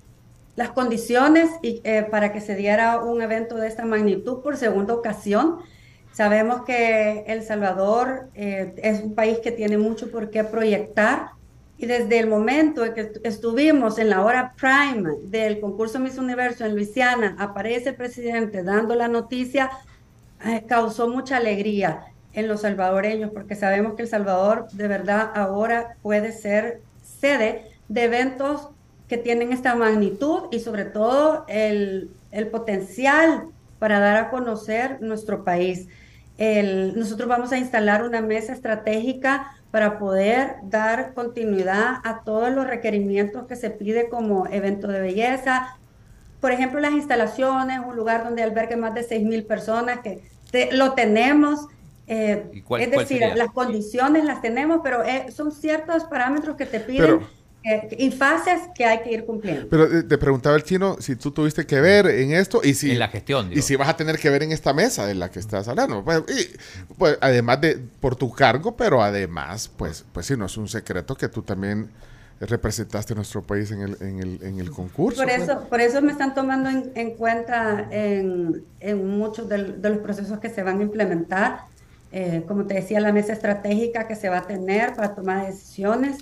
las condiciones y, eh, para que se diera un evento de esta magnitud por segunda ocasión. Sabemos que El Salvador eh, es un país que tiene mucho por qué proyectar y desde el momento en que estuvimos en la hora prime del concurso Miss Universo en Luisiana, aparece el presidente dando la noticia, causó mucha alegría en los salvadoreños porque sabemos que El Salvador de verdad ahora puede ser sede de eventos que tienen esta magnitud y sobre todo el, potencial para dar a conocer nuestro país. nosotros vamos a instalar una mesa estratégica para poder dar continuidad a todos los requerimientos que se pide como evento de belleza. Por ejemplo, las instalaciones, un lugar donde albergue más de 6.000 personas, que lo tenemos. Eh, es decir, las condiciones las tenemos, pero eh, son ciertos parámetros que te piden y fases que hay que ir cumpliendo. Pero eh, te preguntaba el chino si tú tuviste que ver en esto y si... En la gestión. Y si vas a tener que ver en esta mesa de la que estás hablando. Pues, pues, además de por tu cargo, pero además, pues, pues sí, no es un secreto que tú también representaste a nuestro país en el, en el, en el concurso. Por pues. eso, por eso me están tomando en, cuenta en, en muchos de, los procesos que se van a implementar. Eh, como te decía, la mesa estratégica que se va a tener para tomar decisiones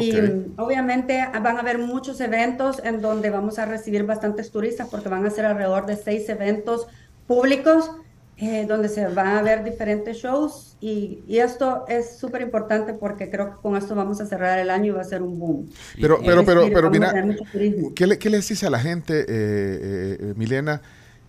y obviamente van a haber muchos eventos en donde vamos a recibir bastantes turistas porque van a ser alrededor de seis eventos públicos eh, donde se van a ver diferentes shows y, y esto es súper importante porque creo que con esto vamos a cerrar el año y va a ser un boom. Pero, pero, pero, pero, mira, ¿qué le, ¿qué le dice a la gente, eh, eh, Milena,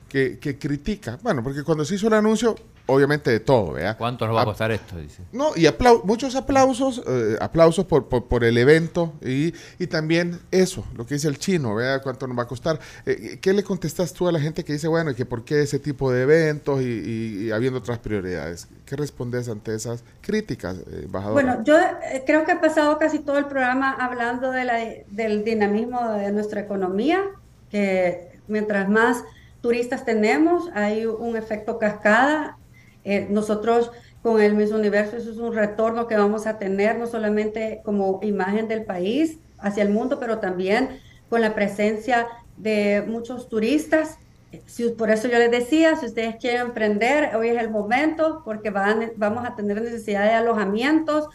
que, que critica? Bueno, porque cuando se hizo el anuncio obviamente de todo, ¿vea? ¿Cuánto nos va a costar esto? Dice. No, y muchos aplausos, eh, aplausos por, por, el evento y, y, también eso, lo que dice el chino, vea cuánto nos va a costar. Eh, ¿Qué le contestas tú a la gente que dice, bueno, y que por qué ese tipo de eventos y, habiendo otras prioridades? ¿Qué respondes ante esas críticas, eh, Bueno, yo creo que he pasado casi todo el programa hablando de la, del dinamismo de nuestra economía, que mientras más turistas tenemos, hay un efecto cascada eh, nosotros con el Miss Universo, eso es un retorno que vamos a tener, no solamente como imagen del país hacia el mundo, pero también con la presencia de muchos turistas. Si, por eso yo les decía, si ustedes quieren emprender, hoy es el momento porque van, vamos a tener necesidad de alojamientos.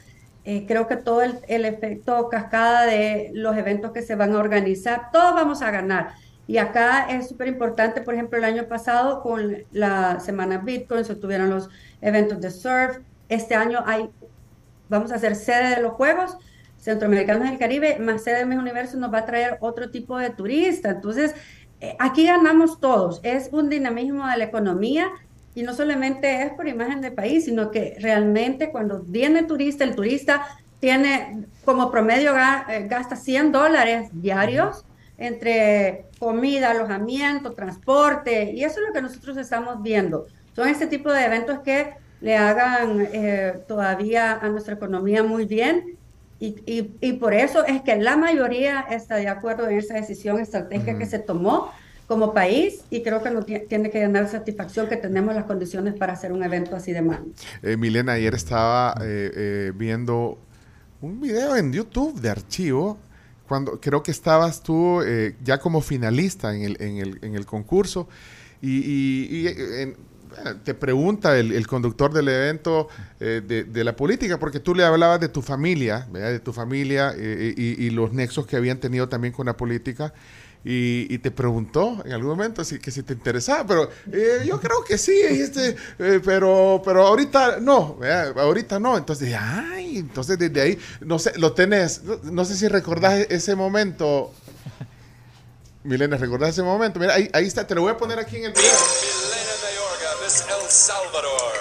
Eh, creo que todo el, el, efecto cascada de los eventos que se van a organizar, todos vamos a ganar. Y acá es súper importante, por ejemplo, el año pasado con la semana Bitcoin se tuvieron los eventos de surf. Este año hay, vamos a hacer sede de los Juegos Centroamericanos del Caribe, más sede de Mis Universo nos va a traer otro tipo de turista. Entonces, eh, aquí ganamos todos. Es un dinamismo de la economía y no solamente es por imagen de país, sino que realmente cuando viene turista, el turista tiene como promedio eh, gasta 100 dólares diarios entre comida, alojamiento, transporte, y eso es lo que nosotros estamos viendo. Son este tipo de eventos que le hagan eh, todavía a nuestra economía muy bien y, y, por eso es que la mayoría está de acuerdo en esa decisión estratégica que se tomó como país y creo que nos tiene que ganar satisfacción que tenemos las condiciones para hacer un evento así de mano. Eh, Milena, ayer estaba eh, viendo un video en YouTube de archivo cuando creo que estabas tú eh, ya como finalista en el, en el, en el concurso. Y, eh, te pregunta el, conductor del evento eh, de, la política, porque tú le hablabas de tu familia, de tu familia y, los nexos que habían tenido también con la política y, te preguntó en algún momento si, que si te interesaba, pero eh, yo creo que sí, este, eh, pero, pero ahorita no, ahorita no. Entonces, ay, entonces desde ahí, no sé, lo tenés, no, sé si recordás ese momento. Milena, ¿recordás ese momento? Mira, ahí, ahí está, te lo voy a poner aquí en el. Milena Mayorga, Miss El Salvador.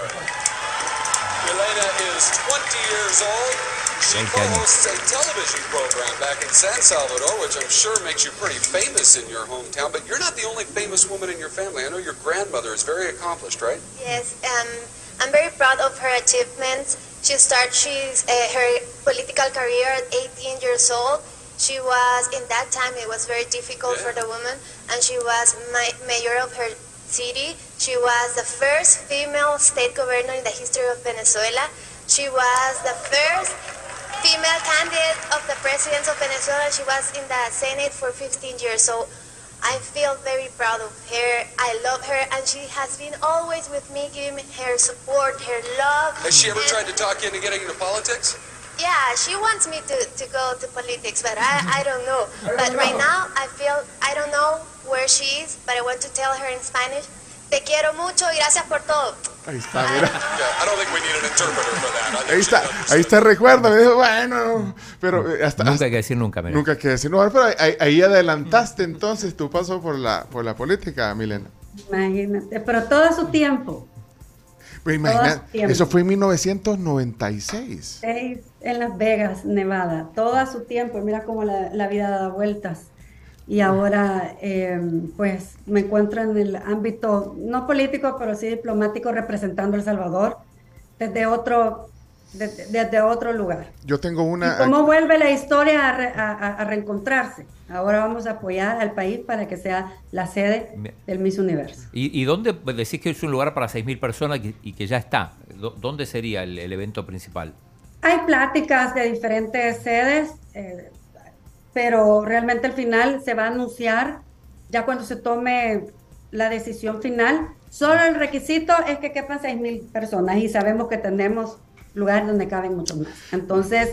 Milena is 20 years old. She co-hosts a television program back in San Salvador, which I'm sure makes you pretty famous in your hometown. But you're not the only famous woman in your family. I know your grandmother is very accomplished, right? Yes, um, I'm very proud of her achievements. She started she's, uh, her political career at 18 years old. She was, in that time, it was very difficult yeah. for the woman, and she was my, mayor of her city. She was the first female state governor in the history of Venezuela. She was the first female candidate of the president of Venezuela. She was in the Senate for 15 years, so I feel very proud of her. I love her, and she has been always with me, giving me her support, her love. Has she ever tried to talk you into getting into politics? Yeah, she wants me to, to go to politics, but I, I don't know. But right now, I feel, I don't know where she is, but I want to tell her in Spanish, te quiero mucho y gracias por todo. Ahí está, mira. Ahí está, ahí está el recuerdo. Me dijo, bueno, pero eh, hasta, nunca hay que decir nunca, Nunca hay que decir nunca. Pero ahí, adelantaste entonces tu paso por la, por la política, Milena. Imagínate, pero todo su tiempo. Pero imagínate, eso fue en 1996. En Las Vegas, Nevada. Todo a su tiempo. Mira cómo la, la vida da vueltas y ahora em, pues me encuentro en el ámbito no político, pero sí diplomático representando a El Salvador desde otro, desde, otro lugar. Yo tengo una... ¿Y ¿Cómo vuelve la historia a, reencontrarse? Ahora vamos a apoyar al país para que sea la sede del Miss Universo. ¿Y, y dónde decís que es un lugar para 6.000 personas y, que ya está? ¿Dónde sería el, evento principal? Hay pláticas de diferentes sedes. Eh, pero realmente al final se va a anunciar ya cuando se tome la decisión final. Solo el requisito es que quepan 6.000 personas y sabemos que tenemos lugares donde caben muchos más. Entonces,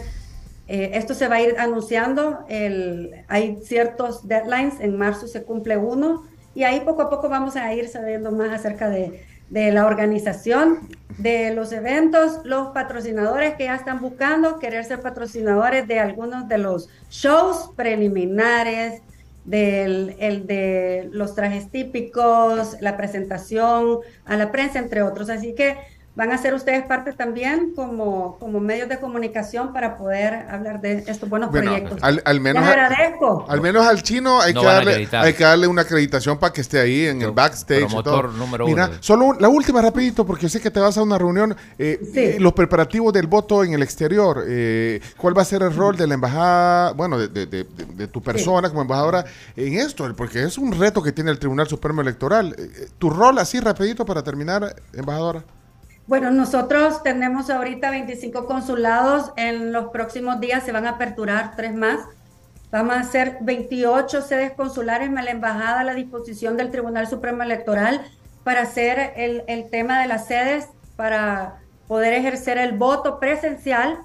eh, esto se va a ir anunciando. El, hay ciertos deadlines, en marzo se cumple uno y ahí poco a poco vamos a ir sabiendo más acerca de, de la organización de los eventos, los patrocinadores que ya están buscando querer ser patrocinadores de algunos de los shows preliminares, del el de los trajes típicos, la presentación a la prensa, entre otros. Así que van a ser ustedes parte también como, como medios de comunicación para poder hablar de estos buenos proyectos. Al, menos, agradezco. Al menos al chino hay, que darle, hay que darle una acreditación para que esté ahí en el backstage. número Mira, solo la última rapidito, porque sé que te vas a una reunión. Eh, eh, los preparativos del voto en el exterior, eh, ¿cuál va a ser el rol de la embajada, bueno, de, tu persona como embajadora en esto? Porque es un reto que tiene el Tribunal Supremo Electoral. tu rol así rapidito para terminar, embajadora. Bueno, nosotros tenemos ahorita 25 consulados. En los próximos días se van a aperturar tres más Vamos a hacer 28 sedes consulares más la embajada a la disposición del Tribunal Supremo Electoral para hacer el, el tema de las sedes para poder ejercer el voto presencial.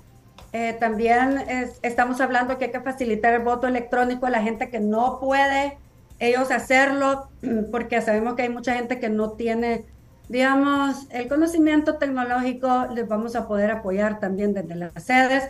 Eh, también estamos hablando que hay que facilitar el voto electrónico a la gente que no puede ellos hacerlo, porque sabemos que hay mucha gente que no tiene, digamos, el conocimiento tecnológico, les vamos a poder apoyar también desde las sedes.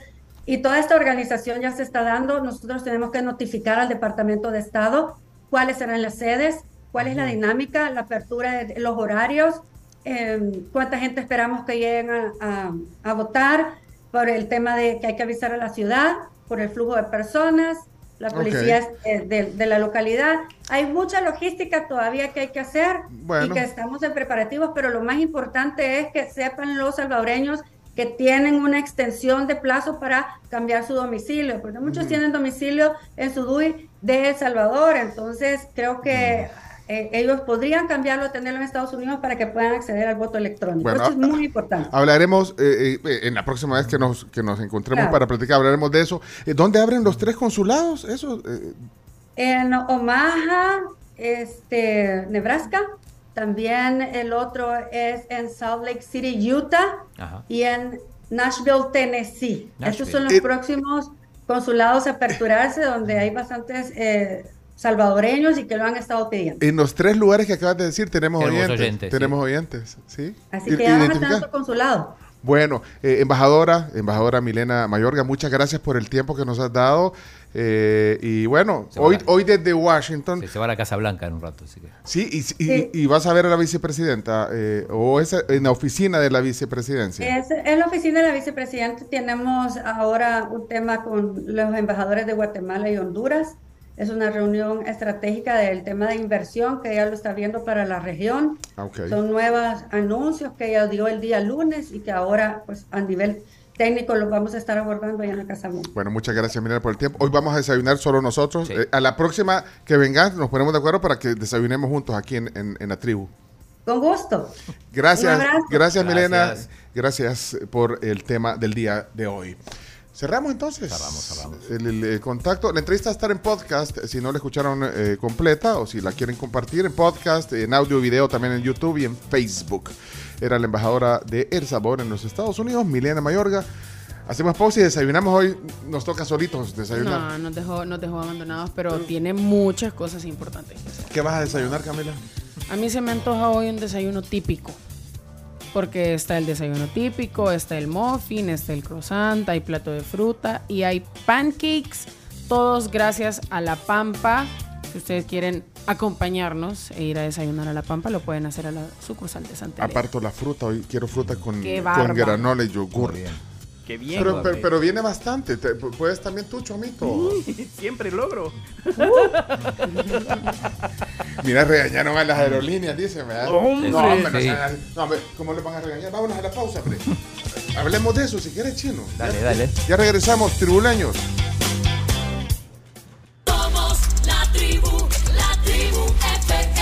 Y toda esta organización ya se está dando. Nosotros tenemos que notificar al Departamento de Estado cuáles serán las sedes, cuál es la dinámica, la apertura de los horarios, eh, cuánta gente esperamos que lleguen a, a, votar, por el tema de que hay que avisar a la ciudad, por el flujo de personas, la policía de, de, la localidad. Hay mucha logística todavía que hay que hacer y que estamos en preparativos, pero lo más importante es que sepan los salvadoreños que tienen una extensión de plazo para cambiar su domicilio, porque muchos tienen domicilio en su DUI de El Salvador, entonces creo que... Eh, ellos podrían cambiarlo, a tenerlo en Estados Unidos para que puedan acceder al voto electrónico. eso es muy importante. Hablaremos eh, eh, en la próxima vez que nos, que nos encontremos para platicar, hablaremos de eso. ¿Dónde abren los tres consulados? Eso, En Omaha, este, Nebraska. También el otro es en Salt Lake City, Utah. Y en Nashville, Tennessee. Estos son los próximos consulados a aperturarse, donde hay bastantes salvadoreños y que lo han estado pidiendo. En los tres lugares que acabas de decir tenemos, oyentes, Tenemos oyentes, ¿sí? Así que ya van a estar consulado. Bueno, eh, embajadora, embajadora Milena Mayorga, muchas gracias por el tiempo que nos has dado. Eh, y bueno, hoy, hoy desde Washington. se va a la Casa Blanca en un rato. Así que. Sí, y, y, vas a ver a la vicepresidenta, eh, o es en la oficina de la vicepresidencia. Es, en la oficina de la vicepresidenta tenemos ahora un tema con los embajadores de Guatemala y Honduras. Es una reunión estratégica del tema de inversión que ella lo está viendo para la región. Ah, Son nuevos anuncios que ella dio el día lunes y que ahora, pues, a nivel técnico los vamos a estar abordando allá en la Casa Bueno, muchas gracias, Mirela, por el tiempo. Hoy vamos a desayunar solo nosotros. Eh, a la próxima que vengas, nos ponemos de acuerdo para que desayunemos juntos aquí en, la tribu. Con gusto. Gracias, gracias, Milena. Gracias por el tema del día de hoy. Cerramos entonces. Cerramos, cerramos. El, contacto. La entrevista va a estar en podcast. Si no la escucharon eh, completa o si la quieren compartir en podcast, en audio, video, también en YouTube y en Facebook. Era la embajadora de El Sabor en los Estados Unidos, Milena Mayorga. Hacemos pausa y desayunamos hoy. Nos toca solitos desayunar. No, nos dejó, nos dejó abandonados, pero tiene muchas cosas importantes ¿Qué vas a desayunar, Camila? A mí se me antoja hoy un desayuno típico porque está el desayuno típico, está el muffin, está el croissant, hay plato de fruta y hay pancakes, todos gracias a La Pampa. Si ustedes quieren acompañarnos e ir a desayunar a La Pampa, lo pueden hacer a la sucursal de Santa Aparto la fruta, hoy quiero fruta con, con granola y yogur. Qué bien. Pero, pero, pero viene bastante. Te- puedes también tú, Chomito. Siempre logro. Mira, regañaron a las aerolíneas, dicen, ¿verdad? Hombre. no, hombre, Sí. sean. No, ¿cómo le van a regañar? Vámonos a la pausa, hombre. Hablemos de eso, si quieres, chino. Dale, dale. Ya regresamos, tribuleños. Somos la tribu, la tribu FM.